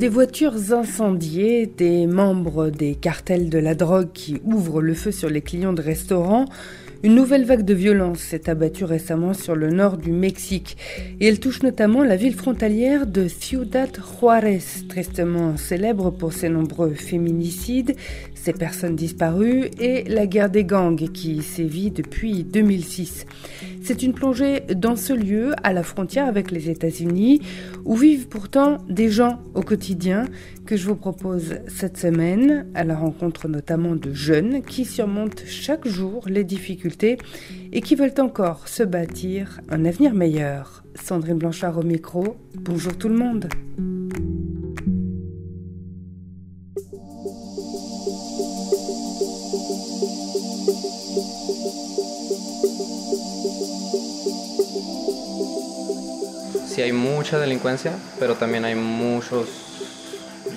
Des voitures incendiées, des membres des cartels de la drogue qui ouvrent le feu sur les clients de restaurants, une nouvelle vague de violence s'est abattue récemment sur le nord du Mexique et elle touche notamment la ville frontalière de Ciudad Juárez, tristement célèbre pour ses nombreux féminicides, ses personnes disparues et la guerre des gangs qui sévit depuis 2006. C'est une plongée dans ce lieu, à la frontière avec les États-Unis, où vivent pourtant des gens au quotidien que je vous propose cette semaine, à la rencontre notamment de jeunes qui surmontent chaque jour les difficultés et qui veulent encore se bâtir un avenir meilleur. Sandrine Blanchard au micro, bonjour tout le monde. Sí hay mucha delincuencia, pero también hay muchos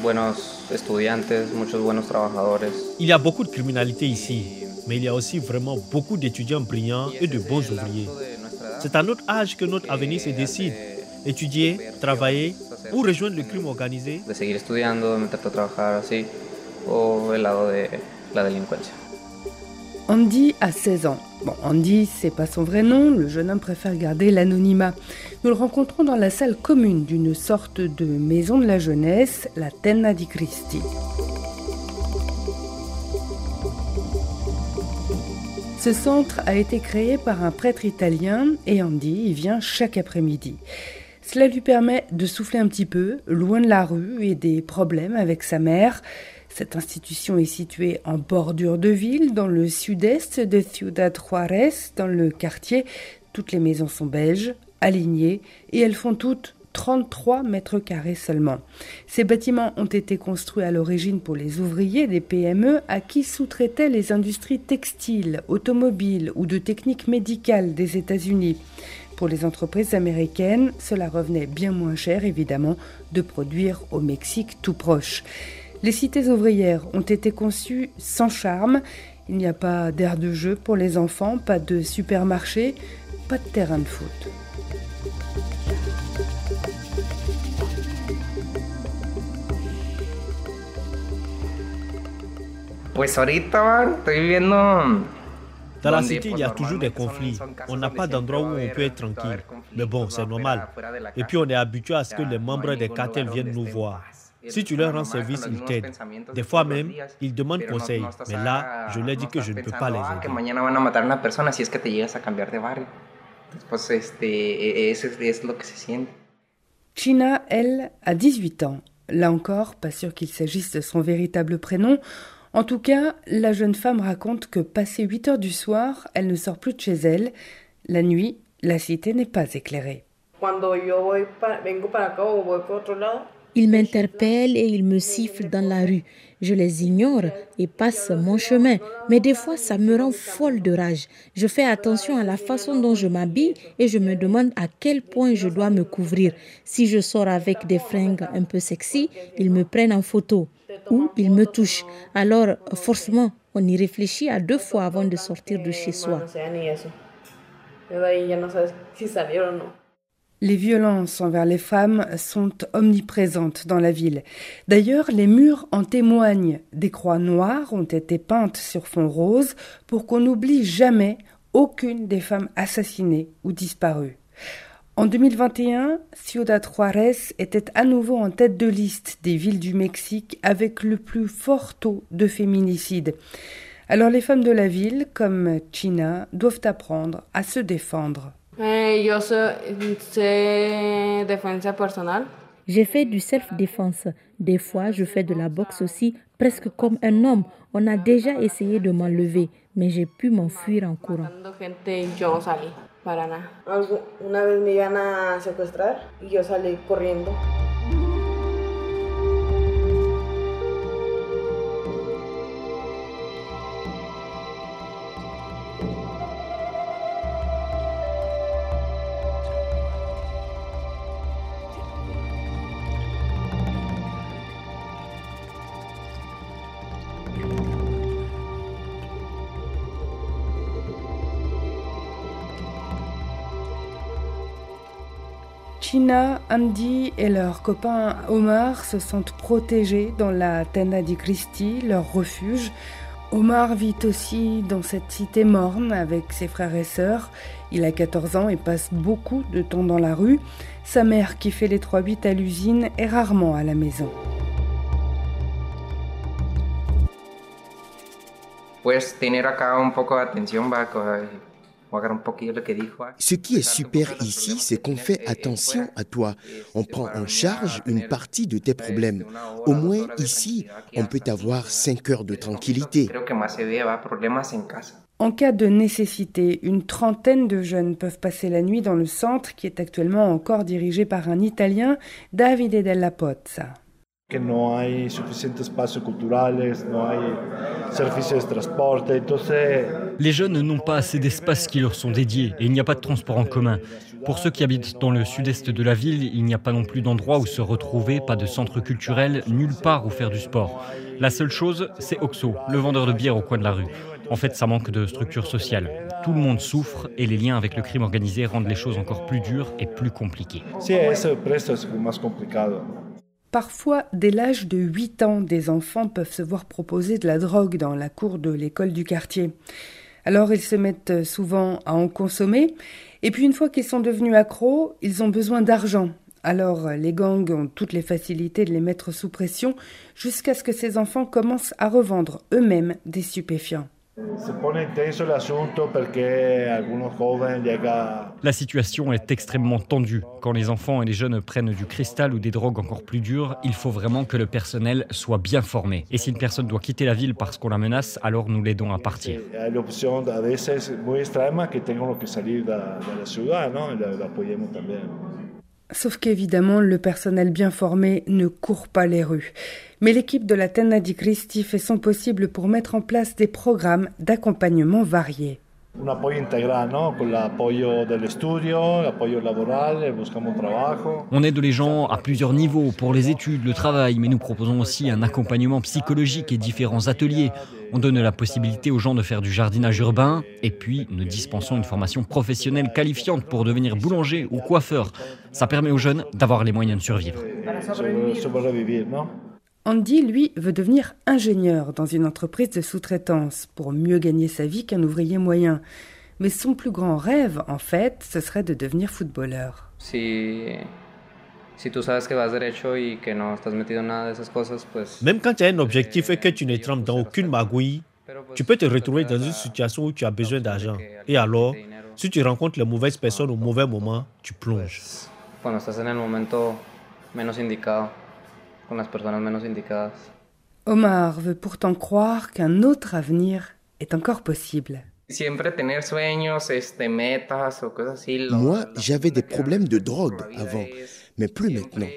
buenos estudiantes, muchos buenos trabajadores. Il y a beaucoup de criminalité ici, mais il y a aussi vraiment beaucoup d'étudiants brillants et de bons ouvriers. C'est à notre âge que notre avenir se décide. Étudier, travailler ou rejoindre le crime organisé. De seguir estudiando, de meterte a trabajar así, o el lado de la delincuencia. Andy a 16 ans. Bon, Andy, c'est pas son vrai nom, le jeune homme préfère garder l'anonymat. Nous le rencontrons dans la salle commune d'une sorte de maison de la jeunesse, la Tenna di Cristi. Ce centre a été créé par un prêtre italien et Andy y vient chaque après-midi. Cela lui permet de souffler un petit peu, loin de la rue et des problèmes avec sa mère. Cette institution est située en bordure de ville, dans le sud-est de Ciudad Juárez, dans le quartier. Toutes les maisons sont belges, alignées, et elles font toutes 33 mètres carrés seulement. Ces bâtiments ont été construits à l'origine pour les ouvriers des PME à qui sous-traitaient les industries textiles, automobiles ou de techniques médicales des États-Unis. Pour les entreprises américaines, cela revenait bien moins cher, évidemment, de produire au Mexique tout proche. Les cités ouvrières ont été conçues sans charme. Il n'y a pas d'air de jeu pour les enfants, pas de supermarché, pas de terrain de foot. Dans la cité, il y a toujours des conflits. On n'a pas d'endroit où on peut être tranquille. Mais bon, c'est normal. Et puis on est habitué à ce que les membres des cartels viennent nous voir. Si tu leur rends service, ils t'aident. Des fois même, ils demandent conseil. Mais là, je leur dis que je ne peux pas les que aider. China, elle, a 18 ans. Là encore, pas sûr qu'il s'agisse de son véritable prénom. En tout cas, la jeune femme raconte que passé 8 heures du soir, elle ne sort plus de chez elle. La nuit, la cité n'est pas éclairée. Ils m'interpellent et ils me sifflent dans la rue. Je les ignore et passe mon chemin. Mais des fois, ça me rend folle de rage. Je fais attention à la façon dont je m'habille et je me demande à quel point je dois me couvrir. Si je sors avec des fringues un peu sexy, ils me prennent en photo ou ils me touchent. Alors, forcément, on y réfléchit à deux fois avant de sortir de chez soi. Les violences envers les femmes sont omniprésentes dans la ville. D'ailleurs, les murs en témoignent. Des croix noires ont été peintes sur fond rose pour qu'on n'oublie jamais aucune des femmes assassinées ou disparues. En 2021, Ciudad Juárez était à nouveau en tête de liste des villes du Mexique avec le plus fort taux de féminicide. Alors les femmes de la ville, comme China, doivent apprendre à se défendre. Eh, yo defensa personal. J'ai fait du self-défense. Des fois, je fais de la boxe aussi, presque comme un homme. On a déjà essayé de m'enlever, mais j'ai pu m'enfuir en courant. China, Andy et leur copain Omar se sentent protégés dans la Tenda di Cristi, leur refuge. Omar vit aussi dans cette cité morne avec ses frères et sœurs. Il a 14 ans et passe beaucoup de temps dans la rue. Sa mère, qui fait les 3-8 à l'usine, est rarement à la maison. Tener acá un poco de atención ce qui est super ici, c'est qu'on fait attention à toi. On prend en charge une partie de tes problèmes. Au moins ici, on peut avoir 5 heures de tranquillité. En cas de nécessité, une trentaine de jeunes peuvent passer la nuit dans le centre qui est actuellement encore dirigé par un Italien, Davide Della Pozza. Les jeunes n'ont pas assez d'espace qui leur sont dédiés et il n'y a pas de transport en commun. Pour ceux qui habitent dans le sud-est de la ville, il n'y a pas non plus d'endroit où se retrouver, pas de centre culturel, nulle part où faire du sport. La seule chose, c'est Oxo, le vendeur de bière au coin de la rue. En fait, ça manque de structure sociale. Tout le monde souffre et les liens avec le crime organisé rendent les choses encore plus dures et plus compliquées. Parfois, dès l'âge de 8 ans, des enfants peuvent se voir proposer de la drogue dans la cour de l'école du quartier. Alors ils se mettent souvent à en consommer, et puis une fois qu'ils sont devenus accros, ils ont besoin d'argent. Alors les gangs ont toutes les facilités de les mettre sous pression jusqu'à ce que ces enfants commencent à revendre eux-mêmes des stupéfiants. La situation est extrêmement tendue. Quand les enfants et les jeunes prennent du cristal ou des drogues encore plus dures, il faut vraiment que le personnel soit bien formé. Et si une personne doit quitter la ville parce qu'on la menace, alors nous l'aidons à partir. Sauf qu'évidemment, le personnel bien formé ne court pas les rues. Mais l'équipe de la Tenna di Cristi fait son possible pour mettre en place des programmes d'accompagnement variés. On aide les gens à plusieurs niveaux pour les études, le travail, mais nous proposons aussi un accompagnement psychologique et différents ateliers. On donne la possibilité aux gens de faire du jardinage urbain et puis nous dispensons une formation professionnelle qualifiante pour devenir boulanger ou coiffeur. Ça permet aux jeunes d'avoir les moyens de survivre. Andy, lui, veut devenir ingénieur dans une entreprise de sous-traitance pour mieux gagner sa vie qu'un ouvrier moyen. Mais son plus grand rêve, en fait, ce serait de devenir footballeur. Même quand tu as un objectif et que tu ne trempes dans aucune magouille, tu peux te retrouver dans une situation où tu as besoin d'argent. Et alors, si tu rencontres les mauvaises personnes au mauvais moment, tu plonges. Omar veut pourtant croire qu'un autre avenir est encore possible. Moi, j'avais des problèmes de drogue avant, mais plus maintenant.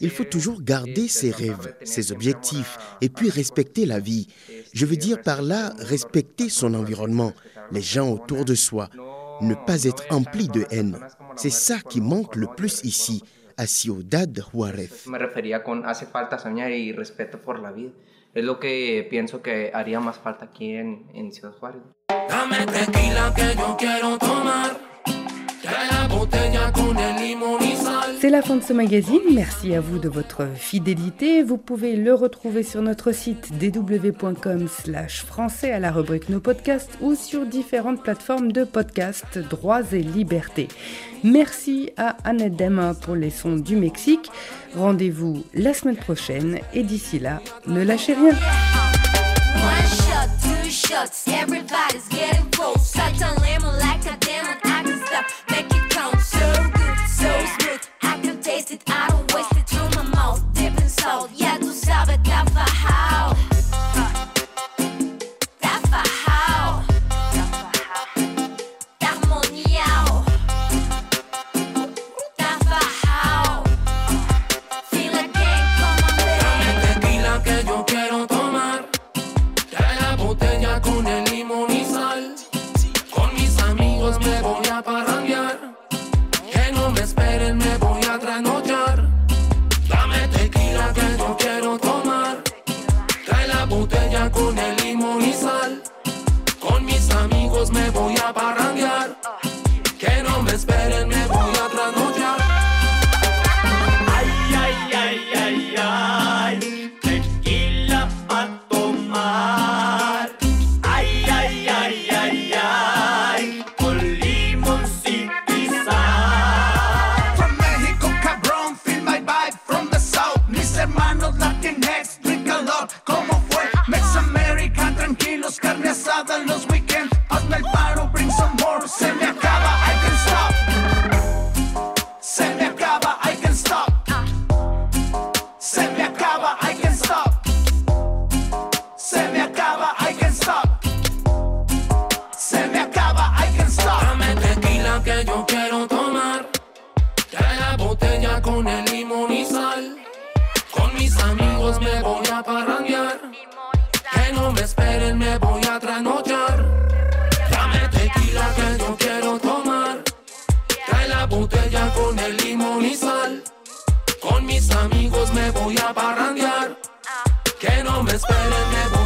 Il faut toujours garder ses rêves, ses objectifs, et puis respecter la vie. Je veux dire par là, respecter son environnement, les gens autour de soi, ne pas être empli de haine. C'est ça qui manque le plus ici a Ciudad Juárez. Me refería con hace falta soñar y respeto por la vida. Es lo que pienso que haría más falta aquí en, en Ciudad Juárez. Dame tequila que yo quiero tomar. C'est la fin de ce magazine. Merci à vous de votre fidélité. Vous pouvez le retrouver sur notre site www.com/slash français à la rubrique Nos podcasts ou sur différentes plateformes de podcasts Droits et Libertés. Merci à Annette Dema pour les sons du Mexique. Rendez-vous la semaine prochaine et d'ici là, ne lâchez rien. Botella con el limón y sal. Con mis amigos me voy a parrandear. Que no me esperen, me voy